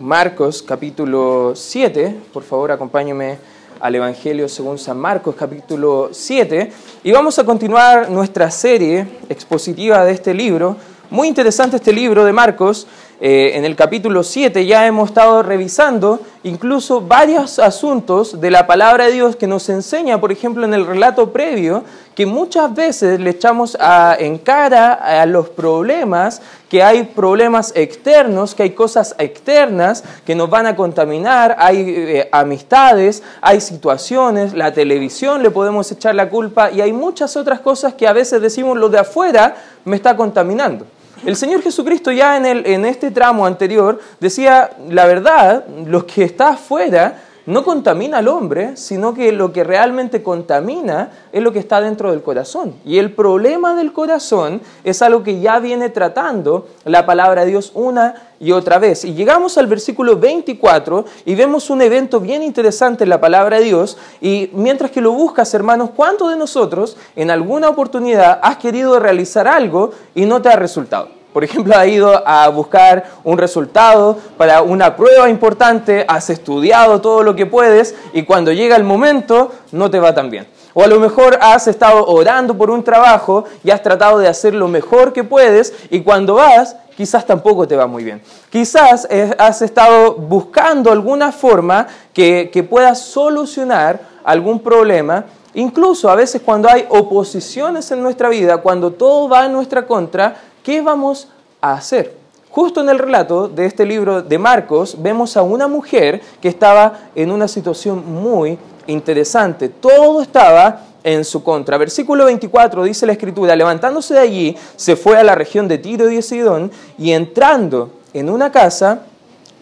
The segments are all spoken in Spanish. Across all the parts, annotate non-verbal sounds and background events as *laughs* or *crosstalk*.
Marcos capítulo 7. Por favor, acompáñeme al Evangelio según San Marcos capítulo 7. Y vamos a continuar nuestra serie expositiva de este libro. Muy interesante este libro de Marcos. Eh, en el capítulo 7 ya hemos estado revisando incluso varios asuntos de la palabra de Dios que nos enseña, por ejemplo, en el relato previo, que muchas veces le echamos en cara a los problemas, que hay problemas externos, que hay cosas externas que nos van a contaminar, hay eh, amistades, hay situaciones, la televisión le podemos echar la culpa y hay muchas otras cosas que a veces decimos lo de afuera me está contaminando. El Señor Jesucristo ya en, el, en este tramo anterior decía, la verdad, lo que está afuera no contamina al hombre, sino que lo que realmente contamina es lo que está dentro del corazón. Y el problema del corazón es algo que ya viene tratando la palabra de Dios una y otra vez. Y llegamos al versículo 24 y vemos un evento bien interesante en la palabra de Dios. Y mientras que lo buscas, hermanos, ¿cuántos de nosotros en alguna oportunidad has querido realizar algo y no te ha resultado? Por ejemplo, has ido a buscar un resultado para una prueba importante, has estudiado todo lo que puedes y cuando llega el momento no te va tan bien. O a lo mejor has estado orando por un trabajo y has tratado de hacer lo mejor que puedes y cuando vas quizás tampoco te va muy bien. Quizás has estado buscando alguna forma que, que pueda solucionar algún problema Incluso a veces cuando hay oposiciones en nuestra vida, cuando todo va en nuestra contra, ¿qué vamos a hacer? Justo en el relato de este libro de Marcos vemos a una mujer que estaba en una situación muy interesante. Todo estaba en su contra. Versículo 24 dice la escritura, levantándose de allí, se fue a la región de Tiro y de Sidón y entrando en una casa,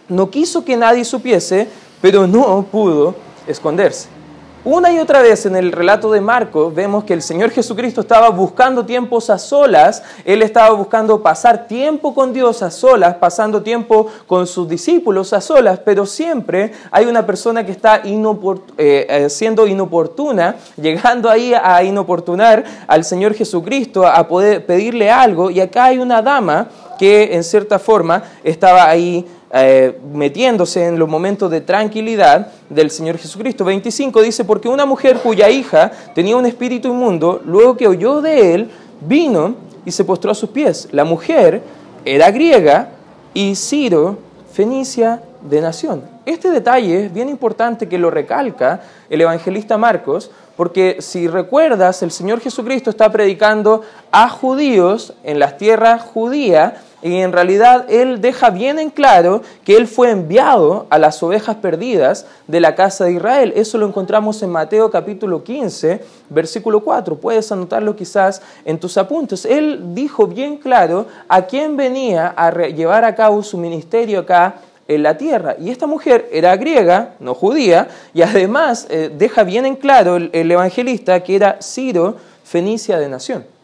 no quiso que nadie supiese, pero no pudo esconderse. Una y otra vez en el relato de Marcos vemos que el Señor Jesucristo estaba buscando tiempos a solas, Él estaba buscando pasar tiempo con Dios a solas, pasando tiempo con sus discípulos a solas, pero siempre hay una persona que está eh, eh, siendo inoportuna, llegando ahí a inoportunar al Señor Jesucristo, a poder pedirle algo, y acá hay una dama que en cierta forma estaba ahí eh, metiéndose en los momentos de tranquilidad del Señor Jesucristo. 25 dice, porque una mujer cuya hija tenía un espíritu inmundo, luego que oyó de él, vino y se postró a sus pies. La mujer era griega y Ciro, fenicia de nación. Este detalle es bien importante que lo recalca el evangelista Marcos, porque si recuerdas, el Señor Jesucristo está predicando a judíos en las tierras judías, y en realidad Él deja bien en claro que Él fue enviado a las ovejas perdidas de la casa de Israel. Eso lo encontramos en Mateo capítulo 15, versículo 4. Puedes anotarlo quizás en tus apuntes. Él dijo bien claro a quién venía a llevar a cabo su ministerio acá en la tierra. Y esta mujer era griega, no judía, y además eh, deja bien en claro el, el evangelista que era Ciro, fenicia de nación.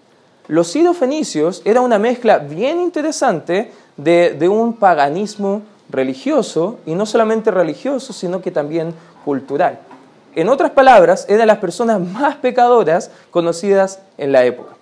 Los fenicios era una mezcla bien interesante de, un paganismo religioso, y no solamente religioso, sino que también cultural. En otras palabras, eran las personas más pecadoras conocidas en la época.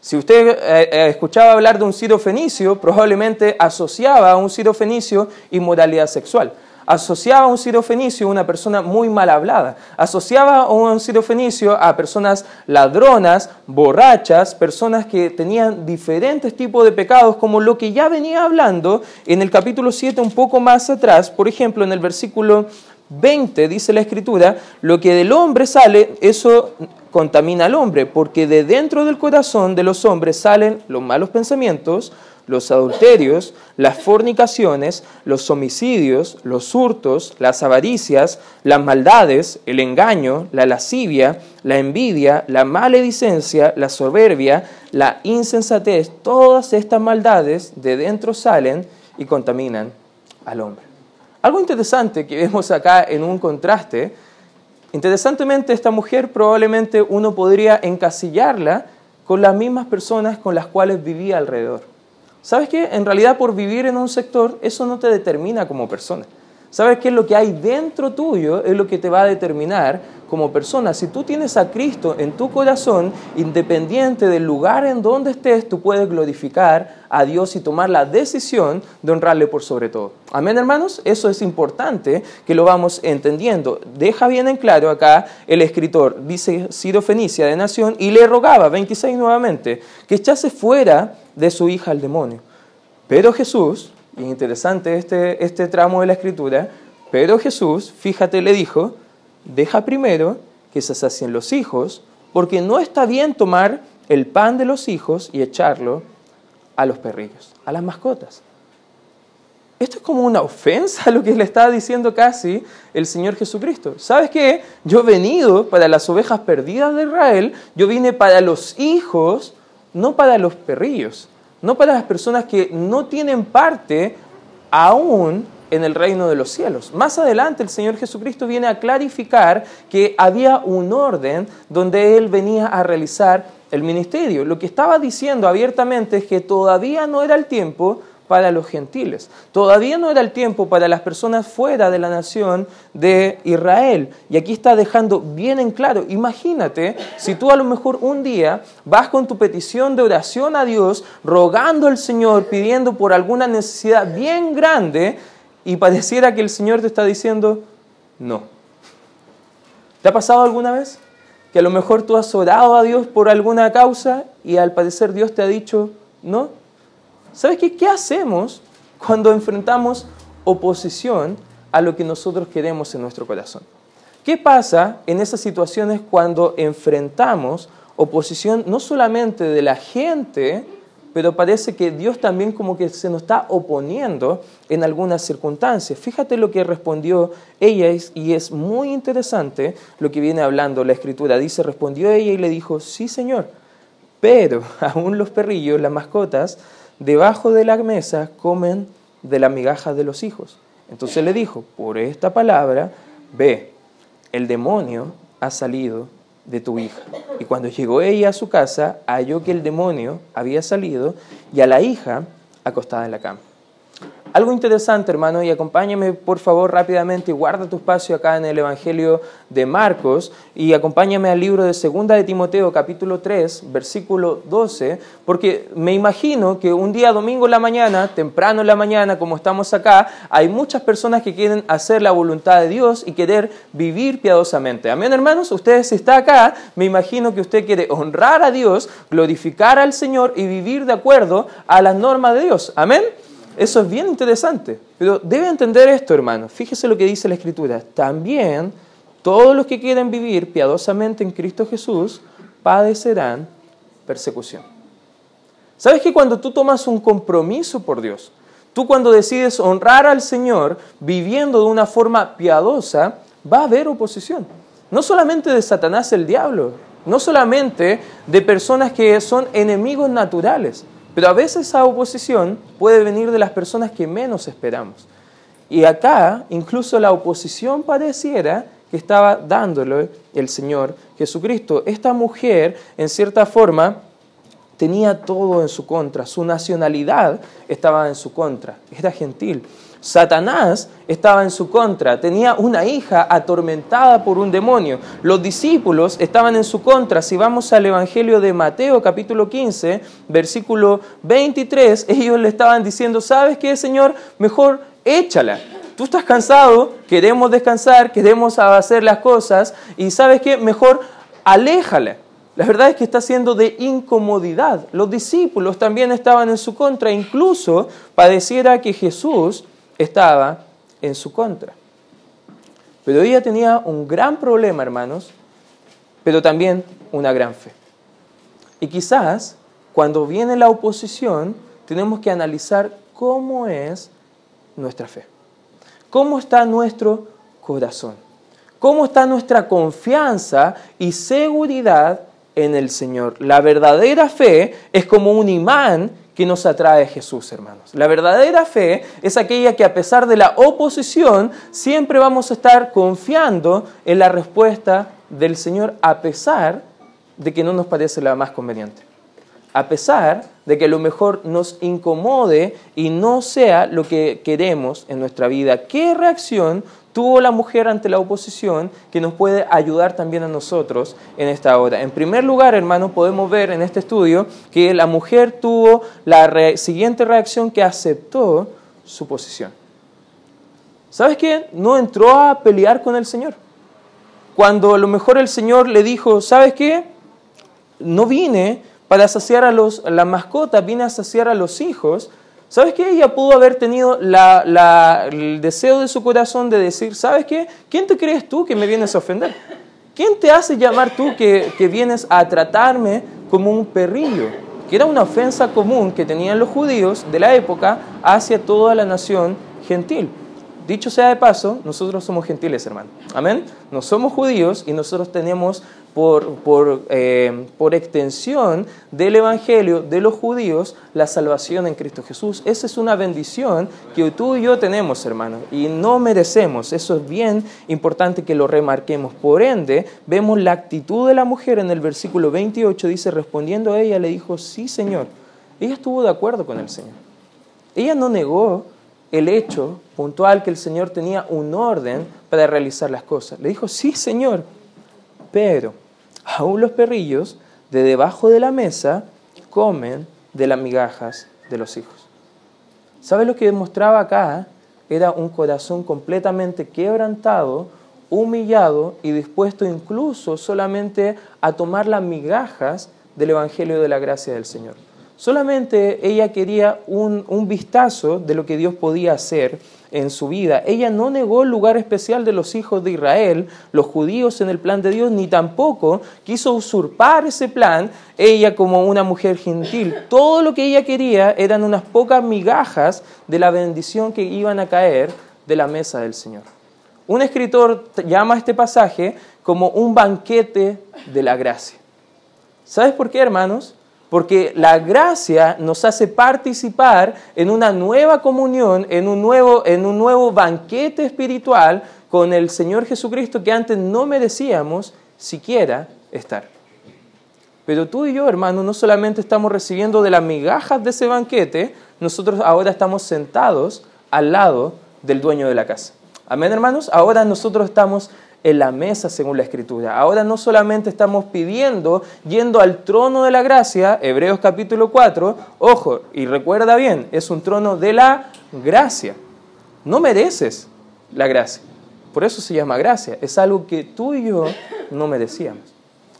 Si usted eh, eh, escuchaba hablar de un sirio fenicio, probablemente asociaba a un sirio fenicio inmoralidad sexual asociaba a un sirofenicio a una persona muy mal hablada, asociaba a un sirofenicio a personas ladronas, borrachas, personas que tenían diferentes tipos de pecados, como lo que ya venía hablando en el capítulo 7 un poco más atrás, por ejemplo, en el versículo 20 dice la escritura, lo que del hombre sale, eso contamina al hombre, porque de dentro del corazón de los hombres salen los malos pensamientos, los adulterios, las fornicaciones, los homicidios, los hurtos, las avaricias, las maldades, el engaño, la lascivia, la envidia, la maledicencia, la soberbia, la insensatez, todas estas maldades de dentro salen y contaminan al hombre. Algo interesante que vemos acá en un contraste, interesantemente esta mujer probablemente uno podría encasillarla con las mismas personas con las cuales vivía alrededor. ¿Sabes qué? En realidad por vivir en un sector eso no te determina como persona. ¿Sabes qué es lo que hay dentro tuyo? Es lo que te va a determinar como persona. Si tú tienes a Cristo en tu corazón, independiente del lugar en donde estés, tú puedes glorificar a Dios y tomar la decisión de honrarle por sobre todo. Amén, hermanos. Eso es importante que lo vamos entendiendo. Deja bien en claro acá el escritor, dice Ciro Fenicia de Nación, y le rogaba, 26 nuevamente, que echase fuera de su hija al demonio. Pero Jesús, y interesante este, este tramo de la escritura, pero Jesús, fíjate, le dijo, deja primero que se sacien los hijos, porque no está bien tomar el pan de los hijos y echarlo a los perrillos, a las mascotas. Esto es como una ofensa a lo que le está diciendo casi el Señor Jesucristo. ¿Sabes qué? Yo he venido para las ovejas perdidas de Israel, yo vine para los hijos, no para los perrillos, no para las personas que no tienen parte aún en el reino de los cielos. Más adelante el Señor Jesucristo viene a clarificar que había un orden donde Él venía a realizar el ministerio. Lo que estaba diciendo abiertamente es que todavía no era el tiempo para los gentiles. Todavía no era el tiempo para las personas fuera de la nación de Israel. Y aquí está dejando bien en claro, imagínate si tú a lo mejor un día vas con tu petición de oración a Dios, rogando al Señor, pidiendo por alguna necesidad bien grande, y pareciera que el Señor te está diciendo, no. ¿Te ha pasado alguna vez? Que a lo mejor tú has orado a Dios por alguna causa y al parecer Dios te ha dicho, no. ¿Sabes qué? ¿Qué hacemos cuando enfrentamos oposición a lo que nosotros queremos en nuestro corazón? ¿Qué pasa en esas situaciones cuando enfrentamos oposición no solamente de la gente, pero parece que Dios también como que se nos está oponiendo en algunas circunstancias. Fíjate lo que respondió ella y es muy interesante lo que viene hablando la escritura. Dice, respondió ella y le dijo, sí Señor, pero *laughs* aún los perrillos, las mascotas, debajo de la mesa comen de la migaja de los hijos. Entonces le dijo, por esta palabra, ve, el demonio ha salido de tu hija. Y cuando llegó ella a su casa, halló que el demonio había salido y a la hija acostada en la cama. Algo interesante, hermano, y acompáñame por favor rápidamente y guarda tu espacio acá en el Evangelio de Marcos y acompáñame al libro de Segunda de Timoteo, capítulo 3, versículo 12, porque me imagino que un día domingo en la mañana, temprano en la mañana, como estamos acá, hay muchas personas que quieren hacer la voluntad de Dios y querer vivir piadosamente. Amén, hermanos, usted si está acá, me imagino que usted quiere honrar a Dios, glorificar al Señor y vivir de acuerdo a las normas de Dios. Amén. Eso es bien interesante. Pero debe entender esto, hermano. Fíjese lo que dice la Escritura. También todos los que quieren vivir piadosamente en Cristo Jesús padecerán persecución. ¿Sabes que cuando tú tomas un compromiso por Dios, tú cuando decides honrar al Señor viviendo de una forma piadosa, va a haber oposición? No solamente de Satanás el diablo, no solamente de personas que son enemigos naturales, pero a veces esa oposición puede venir de las personas que menos esperamos. Y acá incluso la oposición pareciera que estaba dándole el Señor Jesucristo. Esta mujer, en cierta forma, tenía todo en su contra. Su nacionalidad estaba en su contra. Era gentil. Satanás estaba en su contra, tenía una hija atormentada por un demonio. Los discípulos estaban en su contra. Si vamos al Evangelio de Mateo capítulo 15, versículo 23, ellos le estaban diciendo, ¿sabes qué, Señor? Mejor échala. Tú estás cansado, queremos descansar, queremos hacer las cosas y ¿sabes qué? Mejor aléjala. La verdad es que está siendo de incomodidad. Los discípulos también estaban en su contra, incluso pareciera que Jesús estaba en su contra. Pero ella tenía un gran problema, hermanos, pero también una gran fe. Y quizás cuando viene la oposición, tenemos que analizar cómo es nuestra fe. ¿Cómo está nuestro corazón? ¿Cómo está nuestra confianza y seguridad en el Señor? La verdadera fe es como un imán que nos atrae a Jesús, hermanos. La verdadera fe es aquella que a pesar de la oposición, siempre vamos a estar confiando en la respuesta del Señor, a pesar de que no nos parece la más conveniente. A pesar de que lo mejor nos incomode y no sea lo que queremos en nuestra vida. ¿Qué reacción tuvo la mujer ante la oposición que nos puede ayudar también a nosotros en esta hora. En primer lugar, hermanos, podemos ver en este estudio que la mujer tuvo la siguiente reacción que aceptó su posición. ¿Sabes qué? No entró a pelear con el Señor. Cuando a lo mejor el Señor le dijo, ¿sabes qué? No vine para saciar a, los, a las mascotas, vine a saciar a los hijos. ¿Sabes qué? Ella pudo haber tenido el deseo de su corazón de decir, ¿sabes qué? ¿Quién te crees tú que me vienes a ofender? ¿Quién te hace llamar tú que, que vienes a tratarme como un perrillo? Que era una ofensa común que tenían los judíos de la época hacia toda la nación gentil. Dicho sea de paso, nosotros somos gentiles, hermano. Amén. No somos judíos y nosotros tenemos por, por, eh, por, extensión del Evangelio de los judíos la salvación en Cristo Jesús. Esa es una bendición que tú y yo tenemos, hermano, y no merecemos. Eso es bien importante que lo remarquemos. Por ende, vemos la actitud de la mujer en el versículo 28, dice, respondiendo a ella, le dijo, sí, Señor. Ella estuvo de acuerdo con el Señor. Ella no negó el hecho puntual que el Señor tenía un orden para realizar las cosas. Le dijo, sí, Señor, pero aún los perrillos de debajo de la mesa comen de las migajas de los hijos. ¿Sabe lo que demostraba acá? Era un corazón completamente quebrantado, humillado y dispuesto incluso solamente a tomar las migajas del Evangelio de la gracia del Señor. Solamente ella quería un, vistazo de lo que Dios podía hacer en su vida. Ella no negó el lugar especial de los hijos de Israel, los judíos en el plan de Dios, ni tampoco quiso usurpar ese plan ella como una mujer gentil. Todo lo que ella quería eran unas pocas migajas de la bendición que iban a caer de la mesa del Señor. Un escritor llama a este pasaje como un banquete de la gracia. ¿Sabes por qué, hermanos? Porque la gracia nos hace participar en una nueva comunión, en un nuevo, en un nuevo banquete espiritual con el Señor Jesucristo que antes no merecíamos siquiera estar. Pero tú y yo, hermano, no solamente estamos recibiendo de las migajas de ese banquete, nosotros ahora estamos sentados al lado del dueño de la casa. Amén, hermanos. Ahora nosotros estamos en la mesa según la Escritura. Ahora no solamente estamos pidiendo, yendo al trono de la gracia, Hebreos capítulo 4, ojo, y recuerda bien, es un trono de la gracia. No mereces la gracia. Por eso se llama gracia. Es algo que tú y yo no merecíamos.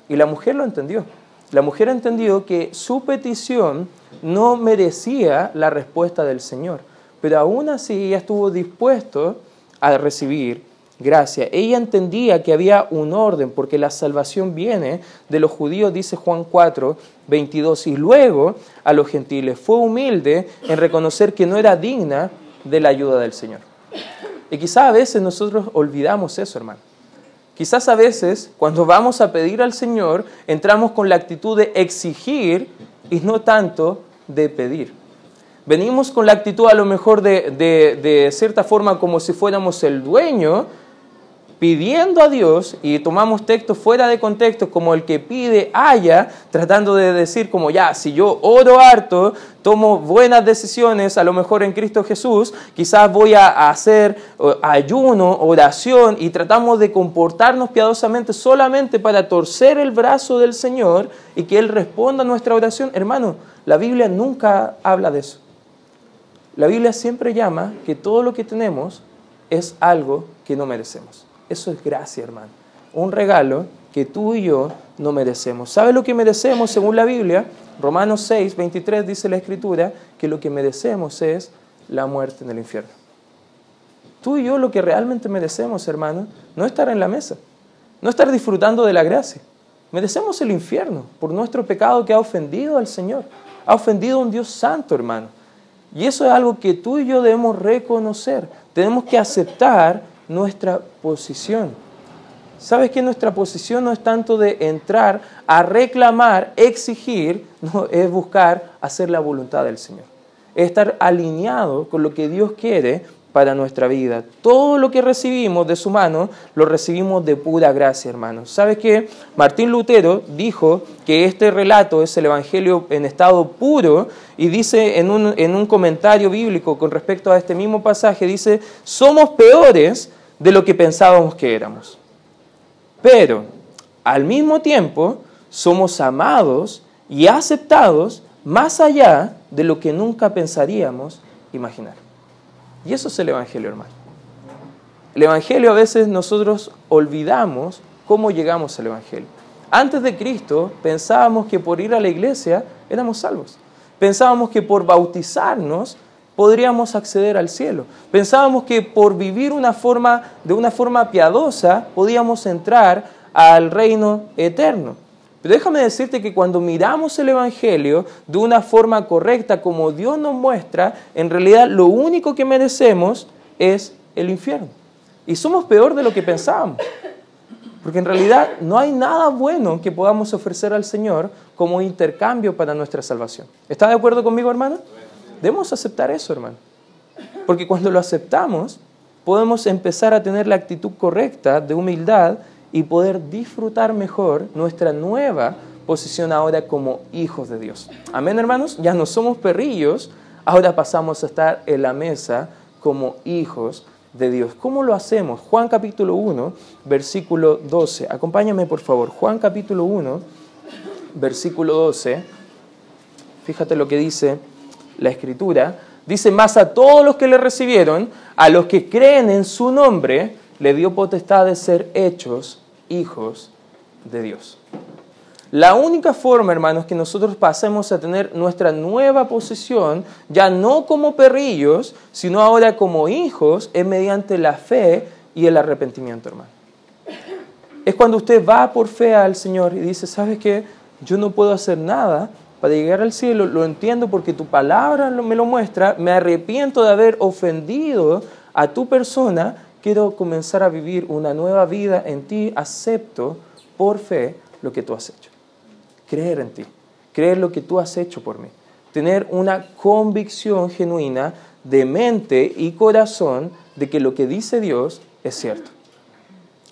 Y la mujer lo entendió. La mujer entendió que su petición no merecía la respuesta del Señor. Pero aún así ella estuvo dispuesto a recibir gracia. Ella entendía que había un orden, porque la salvación viene de los judíos, dice Juan 4, 22, y luego a los gentiles. Fue humilde en reconocer que no era digna de la ayuda del Señor. Y quizás a veces nosotros olvidamos eso, hermano. Quizás a veces, cuando vamos a pedir al Señor, entramos con la actitud de exigir y no tanto de pedir. Venimos con la actitud a lo mejor de, de, de cierta forma como si fuéramos el dueño pidiendo a Dios, y tomamos textos fuera de contexto, como el que pide haya, tratando de decir como ya, si yo oro harto, tomo buenas decisiones, a lo mejor en Cristo Jesús, quizás voy a hacer ayuno, oración, y tratamos de comportarnos piadosamente solamente para torcer el brazo del Señor y que Él responda a nuestra oración. Hermano, la Biblia nunca habla de eso. La Biblia siempre llama que todo lo que tenemos es algo que no merecemos. Eso es gracia, hermano. Un regalo que tú y yo no merecemos. ¿Sabe lo que merecemos según la Biblia? Romanos 6, 23 dice la Escritura que lo que merecemos es la muerte en el infierno. Tú y yo lo que realmente merecemos, hermano, no estar en la mesa, no estar disfrutando de la gracia. Merecemos el infierno por nuestro pecado que ha ofendido al Señor, ha ofendido a un Dios santo, hermano. Y eso es algo que tú y yo debemos reconocer. Tenemos que aceptar nuestra posición. ¿Sabes que nuestra posición no es tanto de entrar a reclamar, exigir, *laughs* no, es buscar hacer la voluntad del Señor? Es estar alineado con lo que Dios quiere para nuestra vida. Todo lo que recibimos de su mano lo recibimos de pura gracia, hermanos. ¿Sabes qué? Martín Lutero dijo que este relato es el Evangelio en estado puro y dice en un, en un comentario bíblico con respecto a este mismo pasaje, dice, somos peores de lo que pensábamos que éramos. Pero al mismo tiempo somos amados y aceptados más allá de lo que nunca pensaríamos imaginar. Y eso es el Evangelio, hermano. El Evangelio a veces nosotros olvidamos cómo llegamos al Evangelio. Antes de Cristo pensábamos que por ir a la iglesia éramos salvos. Pensábamos que por bautizarnos podríamos acceder al cielo. Pensábamos que por vivir una forma, de una forma piadosa podíamos entrar al reino eterno. Pero déjame decirte que cuando miramos el Evangelio de una forma correcta, como Dios nos muestra, en realidad lo único que merecemos es el infierno. Y somos peor de lo que pensábamos. Porque en realidad no hay nada bueno que podamos ofrecer al Señor como intercambio para nuestra salvación. ¿Está de acuerdo conmigo, hermano? Debemos aceptar eso, hermano. Porque cuando lo aceptamos, podemos empezar a tener la actitud correcta de humildad y poder disfrutar mejor nuestra nueva posición ahora como hijos de Dios. Amén, hermanos. Ya no somos perrillos, ahora pasamos a estar en la mesa como hijos de Dios. ¿Cómo lo hacemos? Juan capítulo 1, versículo 12. Acompáñame, por favor. Juan capítulo 1, versículo 12. Fíjate lo que dice la escritura. Dice, más a todos los que le recibieron, a los que creen en su nombre, le dio potestad de ser hechos hijos de Dios. La única forma, hermanos, que nosotros pasemos a tener nuestra nueva posición, ya no como perrillos, sino ahora como hijos, es mediante la fe y el arrepentimiento, hermano. Es cuando usted va por fe al Señor y dice, ¿sabes qué? Yo no puedo hacer nada para llegar al cielo, lo entiendo porque tu palabra me lo muestra, me arrepiento de haber ofendido a tu persona quiero comenzar a vivir una nueva vida en ti, acepto por fe lo que tú has hecho. Creer en ti, creer lo que tú has hecho por mí. Tener una convicción genuina de mente y corazón de que lo que dice Dios es cierto.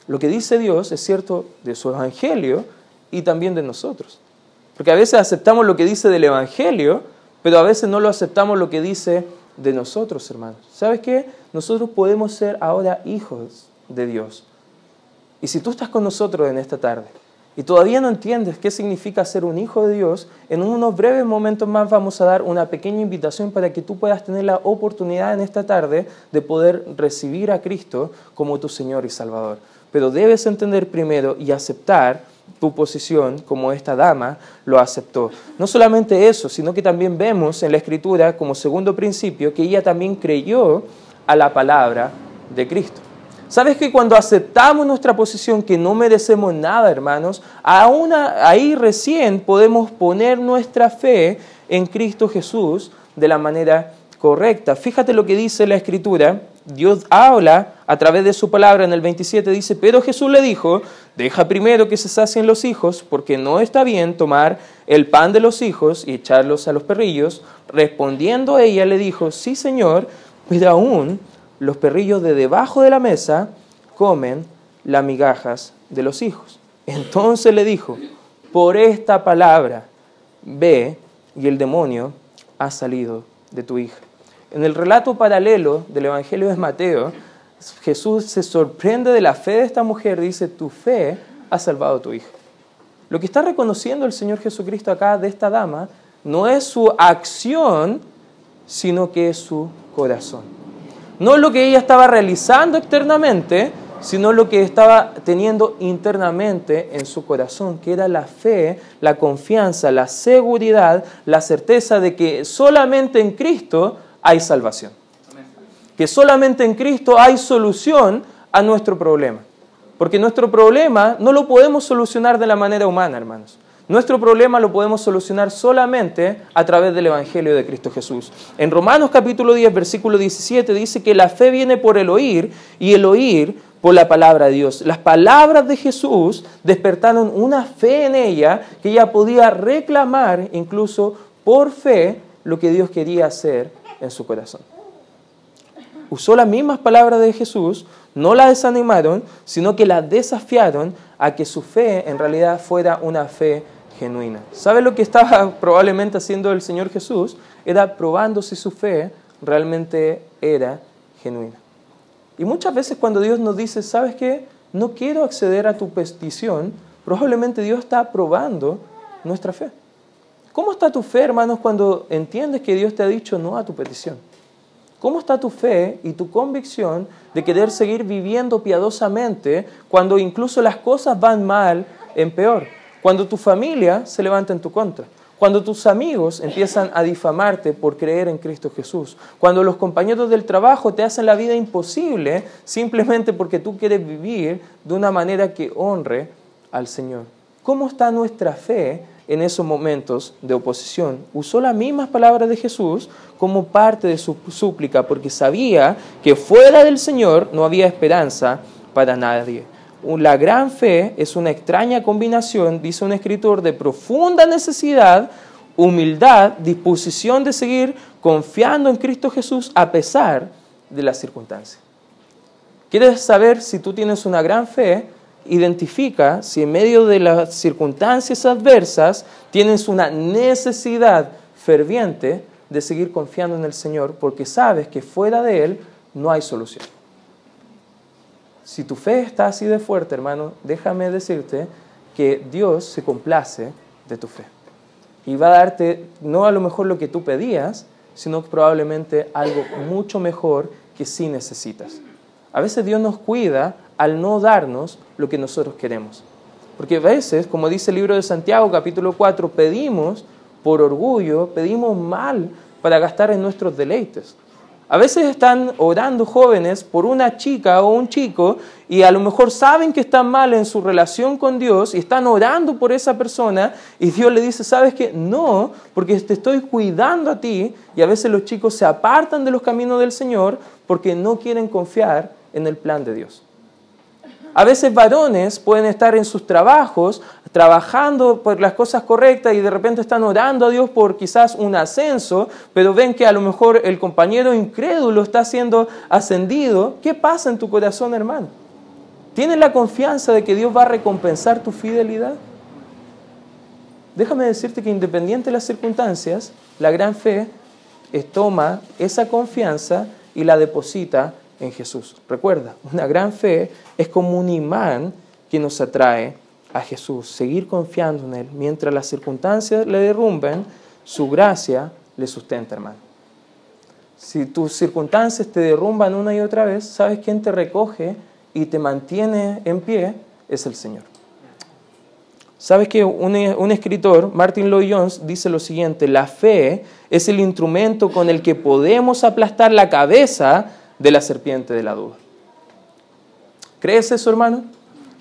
Lo que dice Dios es cierto de su evangelio y también de nosotros. Porque a veces aceptamos lo que dice del evangelio, pero a veces no lo aceptamos lo que dice de nosotros, hermanos. ¿Sabes qué? Nosotros podemos ser ahora hijos de Dios. Y si tú estás con nosotros en esta tarde y todavía no entiendes qué significa ser un hijo de Dios, en unos breves momentos más vamos a dar una pequeña invitación para que tú puedas tener la oportunidad en esta tarde de poder recibir a Cristo como tu Señor y Salvador. Pero debes entender primero y aceptar tu posición como esta dama lo aceptó. No solamente eso, sino que también vemos en la escritura como segundo principio que ella también creyó a la palabra de Cristo. ¿Sabes que cuando aceptamos nuestra posición que no merecemos nada, hermanos, aún ahí recién podemos poner nuestra fe en Cristo Jesús de la manera correcta? Fíjate lo que dice la escritura Dios habla a través de su palabra en el 27, dice, pero Jesús le dijo, deja primero que se sacien los hijos, porque no está bien tomar el pan de los hijos y echarlos a los perrillos. Respondiendo ella le dijo, sí Señor, pero aún los perrillos de debajo de la mesa comen las migajas de los hijos. Entonces le dijo, por esta palabra, ve y el demonio ha salido de tu hija. En el relato paralelo del Evangelio de Mateo, Jesús se sorprende de la fe de esta mujer, dice, tu fe ha salvado a tu hija. Lo que está reconociendo el Señor Jesucristo acá de esta dama no es su acción, sino que es su corazón. No es lo que ella estaba realizando externamente, sino lo que estaba teniendo internamente en su corazón, que era la fe, la confianza, la seguridad, la certeza de que solamente en Cristo hay salvación. Que solamente en Cristo hay solución a nuestro problema. Porque nuestro problema no lo podemos solucionar de la manera humana, hermanos. Nuestro problema lo podemos solucionar solamente a través del Evangelio de Cristo Jesús. En Romanos capítulo 10, versículo 17 dice que la fe viene por el oír y el oír por la palabra de Dios. Las palabras de Jesús despertaron una fe en ella que ella podía reclamar incluso por fe lo que Dios quería hacer en su corazón. usó las mismas palabras de Jesús, no la desanimaron, sino que la desafiaron a que su fe en realidad fuera una fe genuina. ¿Sabe lo que estaba *laughs* probablemente haciendo el Señor Jesús? Era probando si su fe realmente era genuina. Y muchas veces cuando Dios nos dice, ¿sabes qué? No quiero acceder a tu petición, probablemente Dios está probando nuestra fe. ¿Cómo está tu fe, hermanos, cuando entiendes que Dios te ha dicho no a tu petición? ¿Cómo está tu fe y tu convicción de querer seguir viviendo piadosamente cuando incluso las cosas van mal en peor? Cuando tu familia se levanta en tu contra. Cuando tus amigos empiezan a difamarte por creer en Cristo Jesús. Cuando los compañeros del trabajo te hacen la vida imposible simplemente porque tú quieres vivir de una manera que honre al Señor. ¿Cómo está nuestra fe en esos momentos de oposición? Usó las mismas palabras de Jesús como parte de su súplica porque sabía que fuera del Señor no había esperanza para nadie. La gran fe es una extraña combinación, dice un escritor, de profunda necesidad, humildad, disposición de seguir confiando en Cristo Jesús a pesar de las circunstancias. ¿Quieres saber si tú tienes una gran fe? Identifica si en medio de las circunstancias adversas tienes una necesidad ferviente de seguir confiando en el Señor porque sabes que fuera de Él no hay solución. Si tu fe está así de fuerte, hermano, déjame decirte que Dios se complace de tu fe. Y va a darte no a lo mejor lo que tú pedías, sino probablemente algo mucho mejor que sí necesitas. A veces Dios nos cuida al no darnos lo que nosotros queremos. Porque a veces, como dice el libro de Santiago capítulo 4, pedimos por orgullo, pedimos mal para gastar en nuestros deleites. A veces están orando jóvenes por una chica o un chico y a lo mejor saben que están mal en su relación con Dios y están orando por esa persona y Dios le dice, ¿sabes qué? No, porque te estoy cuidando a ti y a veces los chicos se apartan de los caminos del Señor porque no quieren confiar en el plan de Dios. A veces varones pueden estar en sus trabajos trabajando por las cosas correctas y de repente están orando a Dios por quizás un ascenso, pero ven que a lo mejor el compañero incrédulo está siendo ascendido. ¿Qué pasa en tu corazón, hermano? ¿Tienes la confianza de que Dios va a recompensar tu fidelidad? Déjame decirte que independiente de las circunstancias, la gran fe toma esa confianza y la deposita en Jesús. Recuerda, una gran fe es como un imán que nos atrae a Jesús, seguir confiando en Él. Mientras las circunstancias le derrumben, su gracia le sustenta, hermano. Si tus circunstancias te derrumban una y otra vez, ¿sabes quién te recoge y te mantiene en pie? Es el Señor. ¿Sabes que un, un, escritor, Martin Lloyd Jones, dice lo siguiente, la fe es el instrumento con el que podemos aplastar la cabeza de la serpiente de la duda. ¿Crees eso, hermano?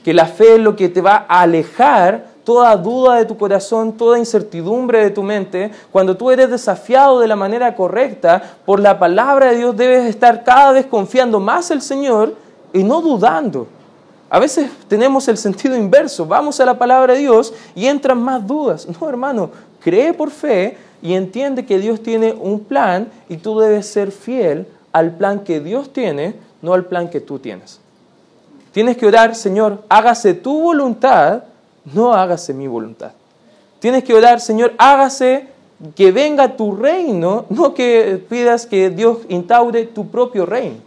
Que la fe es lo que te va a alejar toda duda de tu corazón, toda incertidumbre de tu mente. Cuando tú eres desafiado de la manera correcta por la palabra de Dios, debes estar cada vez confiando más el Señor y no dudando. A veces tenemos el sentido inverso, vamos a la palabra de Dios y entran más dudas. No, hermano, cree por fe y entiende que Dios tiene un plan y tú debes ser fiel al plan que Dios tiene, no al plan que tú tienes. Tienes que orar, Señor, hágase tu voluntad, no hágase mi voluntad. Tienes que orar, Señor, hágase que venga tu reino, no que pidas que Dios instaure tu propio reino.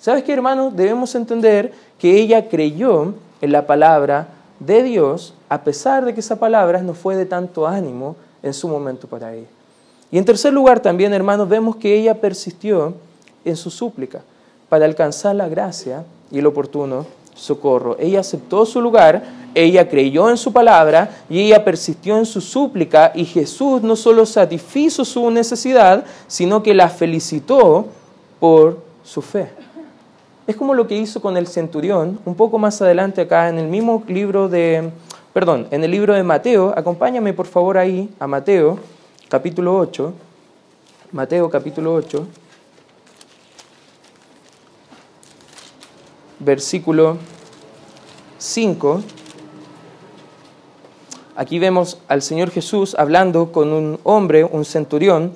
¿Sabes qué, hermano? Debemos entender que ella creyó en la palabra de Dios, a pesar de que esa palabra no fue de tanto ánimo en su momento para ella. Y en tercer lugar también, hermanos, vemos que ella persistió en su súplica para alcanzar la gracia y el oportuno socorro. Ella aceptó su lugar, ella creyó en su palabra y ella persistió en su súplica y Jesús no solo satisfizo su necesidad, sino que la felicitó por su fe. Es como lo que hizo con el centurión, un poco más adelante acá en el mismo libro de, perdón, en el libro de Mateo, acompáñame por favor ahí a Mateo capítulo 8, Mateo capítulo 8, versículo 5. Aquí vemos al Señor Jesús hablando con un hombre, un centurión,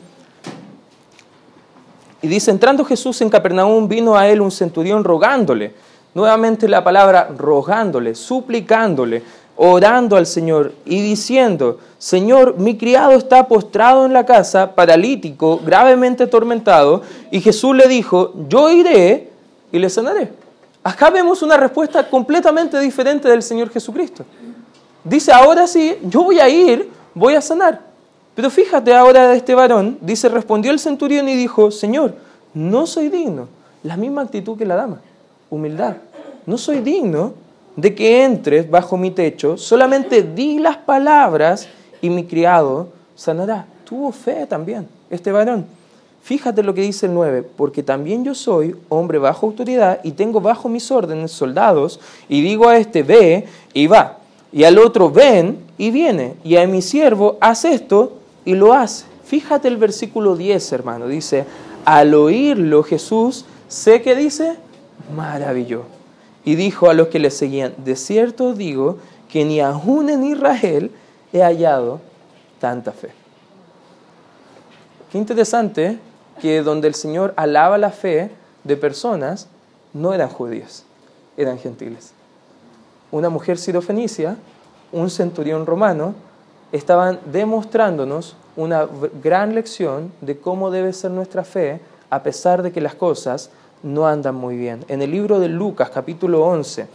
y dice, entrando Jesús en Capernaum, vino a él un centurión rogándole, nuevamente la palabra rogándole, suplicándole, orando al Señor y diciendo, Señor, mi criado está postrado en la casa, paralítico, gravemente atormentado, y Jesús le dijo, yo iré y le sanaré. Acá vemos una respuesta completamente diferente del Señor Jesucristo. Dice, ahora sí, yo voy a ir, voy a sanar. Pero fíjate ahora de este varón, dice, respondió el centurión y dijo, Señor, no soy digno. La misma actitud que la dama, humildad. No soy digno de que entres bajo mi techo, solamente di las palabras y mi criado sanará. Tuvo fe también este varón. Fíjate lo que dice el 9, porque también yo soy hombre bajo autoridad y tengo bajo mis órdenes soldados y digo a este ve y va, y al otro ven y viene, y a mi siervo haz esto y lo hace. Fíjate el versículo 10, hermano, dice, al oírlo Jesús, sé que dice, maravilló. Y dijo a los que le seguían, de cierto digo que ni aún en Israel he hallado tanta fe. Qué interesante que donde el Señor alaba la fe de personas, no eran judíos, eran gentiles. Una mujer sirofenicia, un centurión romano, estaban demostrándonos una gran lección de cómo debe ser nuestra fe a pesar de que las cosas no andan muy bien. En el libro de Lucas, capítulo 11,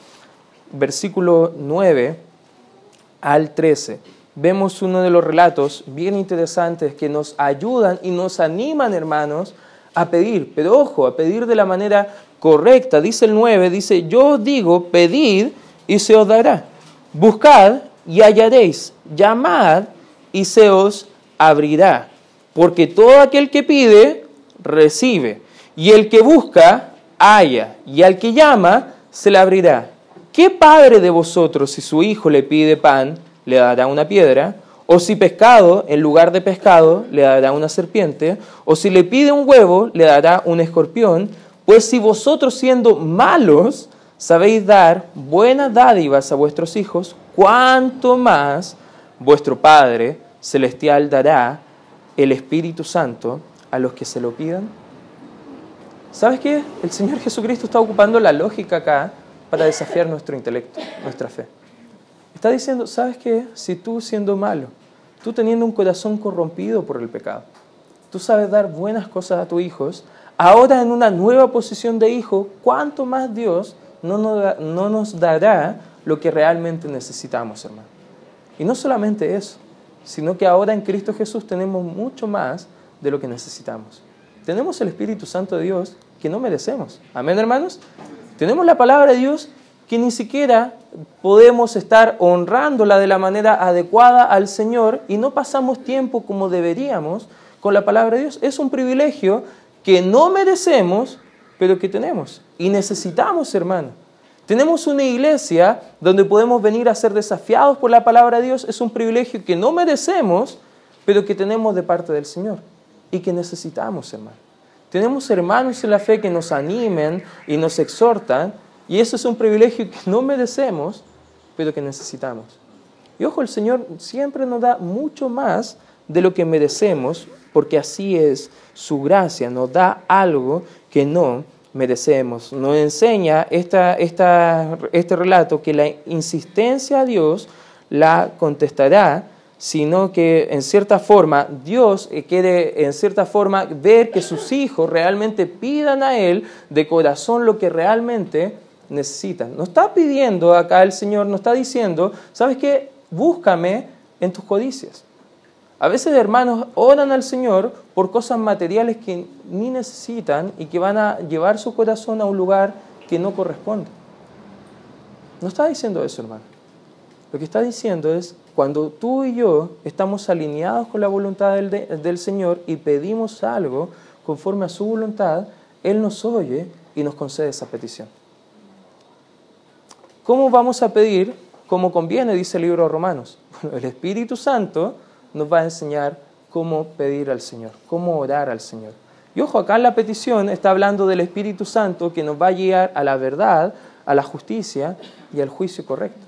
versículo 9 al 13, vemos uno de los relatos bien interesantes que nos ayudan y nos animan, hermanos, a pedir, pero ojo, a pedir de la manera correcta. Dice el 9, dice, yo digo, pedid y se os dará. Buscad y hallaréis. Llamad y se os abrirá. Porque todo aquel que pide, recibe. Y el que busca, halla, y al que llama, se le abrirá. ¿Qué padre de vosotros, si su hijo le pide pan, le dará una piedra? ¿O si pescado, en lugar de pescado, le dará una serpiente? ¿O si le pide un huevo, le dará un escorpión? Pues si vosotros siendo malos sabéis dar buenas dádivas a vuestros hijos, cuánto más vuestro Padre Celestial dará el Espíritu Santo a los que se lo pidan. ¿Sabes qué? El Señor Jesucristo está ocupando la lógica acá para desafiar nuestro intelecto, nuestra fe. Está diciendo, ¿sabes qué? Si tú siendo malo, tú teniendo un corazón corrompido por el pecado, tú sabes dar buenas cosas a tus hijos, ahora en una nueva posición de hijo, ¿cuánto más Dios no nos, no nos dará lo que realmente necesitamos, hermano? Y no solamente eso, sino que ahora en Cristo Jesús tenemos mucho más de lo que necesitamos. Tenemos el Espíritu Santo de Dios que no merecemos. Amén, hermanos. Tenemos la palabra de Dios que ni siquiera podemos estar honrándola de la manera adecuada al Señor y no pasamos tiempo como deberíamos con la palabra de Dios. Es un privilegio que no merecemos, pero que tenemos y necesitamos, hermano. Tenemos una iglesia donde podemos venir a ser desafiados por la palabra de Dios. Es un privilegio que no merecemos, pero que tenemos de parte del Señor y que necesitamos, hermano. Tenemos hermanos en la fe que nos animen y nos exhortan, y eso es un privilegio que no merecemos, pero que necesitamos. Y ojo, el Señor siempre nos da mucho más de lo que merecemos, porque así es su gracia, nos da algo que no merecemos. Nos enseña esta, este relato que la insistencia a Dios la contestará sino que en cierta forma Dios eh, quiere en cierta forma ver que sus hijos realmente pidan a Él de corazón lo que realmente necesitan. No está pidiendo acá el Señor, no está diciendo, ¿sabes qué? Búscame en tus codicias. A veces hermanos oran al Señor por cosas materiales que ni necesitan y que van a llevar su corazón a un lugar que no corresponde. No está diciendo eso, hermano. Lo que está diciendo es, cuando tú y yo estamos alineados con la voluntad del, del, Señor y pedimos algo conforme a su voluntad, Él nos oye y nos concede esa petición. ¿Cómo vamos a pedir? Como conviene, dice el libro de Romanos. *laughs* Bueno, el Espíritu Santo nos va a enseñar cómo pedir al Señor, cómo orar al Señor. Y ojo, acá en la petición está hablando del Espíritu Santo que nos va a guiar a la verdad, a la justicia y al juicio correcto.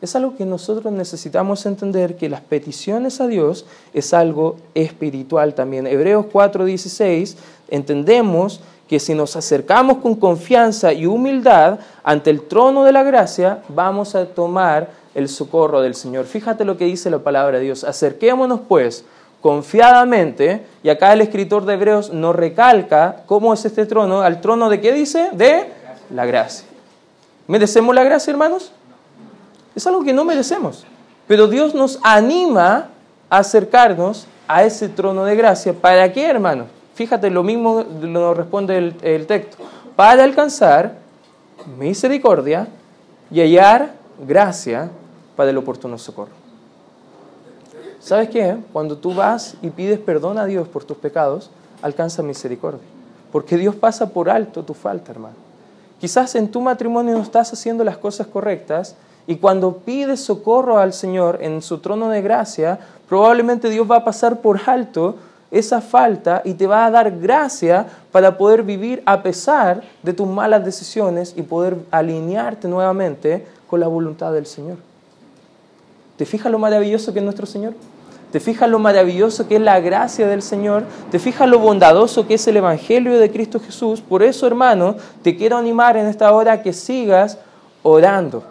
Es algo que nosotros necesitamos entender que las peticiones a Dios es algo espiritual también. Hebreos 4:16 entendemos que si nos acercamos con confianza y humildad ante el trono de la gracia, vamos a tomar el socorro del Señor. Fíjate lo que dice la palabra de Dios. Acerquémonos pues confiadamente, y acá el escritor de Hebreos nos recalca cómo es este trono, al trono de qué dice? De la gracia. ¿Merecemos la gracia, hermanos? Es algo que no merecemos. Pero Dios nos anima a acercarnos a ese trono de gracia. ¿Para qué, hermanos? Fíjate, lo mismo nos responde el, el texto. Para alcanzar misericordia y hallar gracia para el oportuno socorro. ¿Sabes qué? Cuando tú vas y pides perdón a Dios por tus pecados, alcanza misericordia. Porque Dios pasa por alto tu falta, hermano. Quizás en tu matrimonio no estás haciendo las cosas correctas y cuando pides socorro al Señor en su trono de gracia, probablemente Dios va a pasar por alto esa falta y te va a dar gracia para poder vivir a pesar de tus malas decisiones y poder alinearte nuevamente con la voluntad del Señor. ¿Te fijas lo maravilloso que es nuestro Señor? ¿Te fijas lo maravilloso que es la gracia del Señor? ¿Te fijas lo bondadoso que es el Evangelio de Cristo Jesús? Por eso, hermano, te quiero animar en esta hora a que sigas orando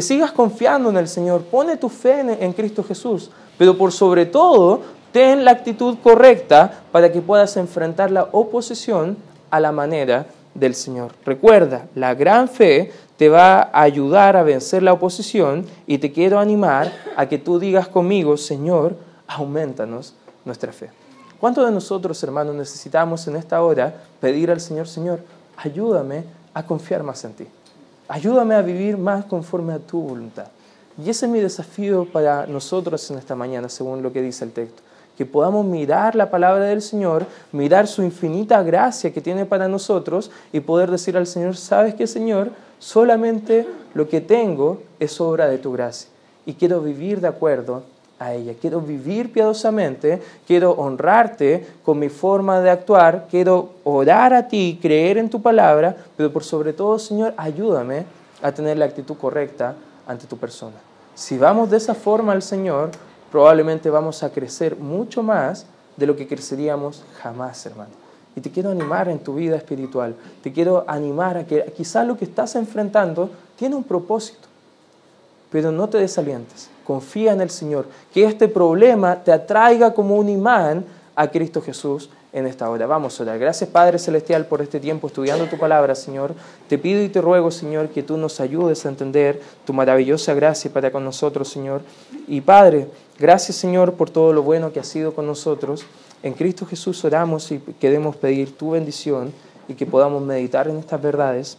que sigas confiando en el Señor, pone tu fe en, Cristo Jesús, pero por sobre todo, ten la actitud correcta para que puedas enfrentar la oposición a la manera del Señor. Recuerda, la gran fe te va a ayudar a vencer la oposición y te quiero animar a que tú digas conmigo, Señor, aumentanos nuestra fe. ¿Cuántos de nosotros, hermanos, necesitamos en esta hora pedir al Señor, Señor, ayúdame a confiar más en ti? Ayúdame a vivir más conforme a tu voluntad. Y ese es mi desafío para nosotros en esta mañana, según lo que dice el texto. Que podamos mirar la palabra del Señor, mirar su infinita gracia que tiene para nosotros y poder decir al Señor, ¿sabes qué, Señor? Solamente lo que tengo es obra de tu gracia. Y quiero vivir de acuerdo a ella. Quiero vivir piadosamente, quiero honrarte con mi forma de actuar, quiero orar a ti, creer en tu palabra, pero por sobre todo, Señor, ayúdame a tener la actitud correcta ante tu persona. Si vamos de esa forma al Señor, probablemente vamos a crecer mucho más de lo que creceríamos jamás, hermano. Y te quiero animar en tu vida espiritual, te quiero animar a que quizás lo que estás enfrentando tiene un propósito, pero no te desalientes confía en el Señor, que este problema te atraiga como un imán a Cristo Jesús en esta hora. Vamos a orar. Gracias Padre Celestial por este tiempo estudiando tu palabra, Señor. Te pido y te ruego, Señor, que tú nos ayudes a entender tu maravillosa gracia para con nosotros, Señor. Y Padre, gracias, Señor, por todo lo bueno que has sido con nosotros. En Cristo Jesús oramos y queremos pedir tu bendición y que podamos meditar en estas verdades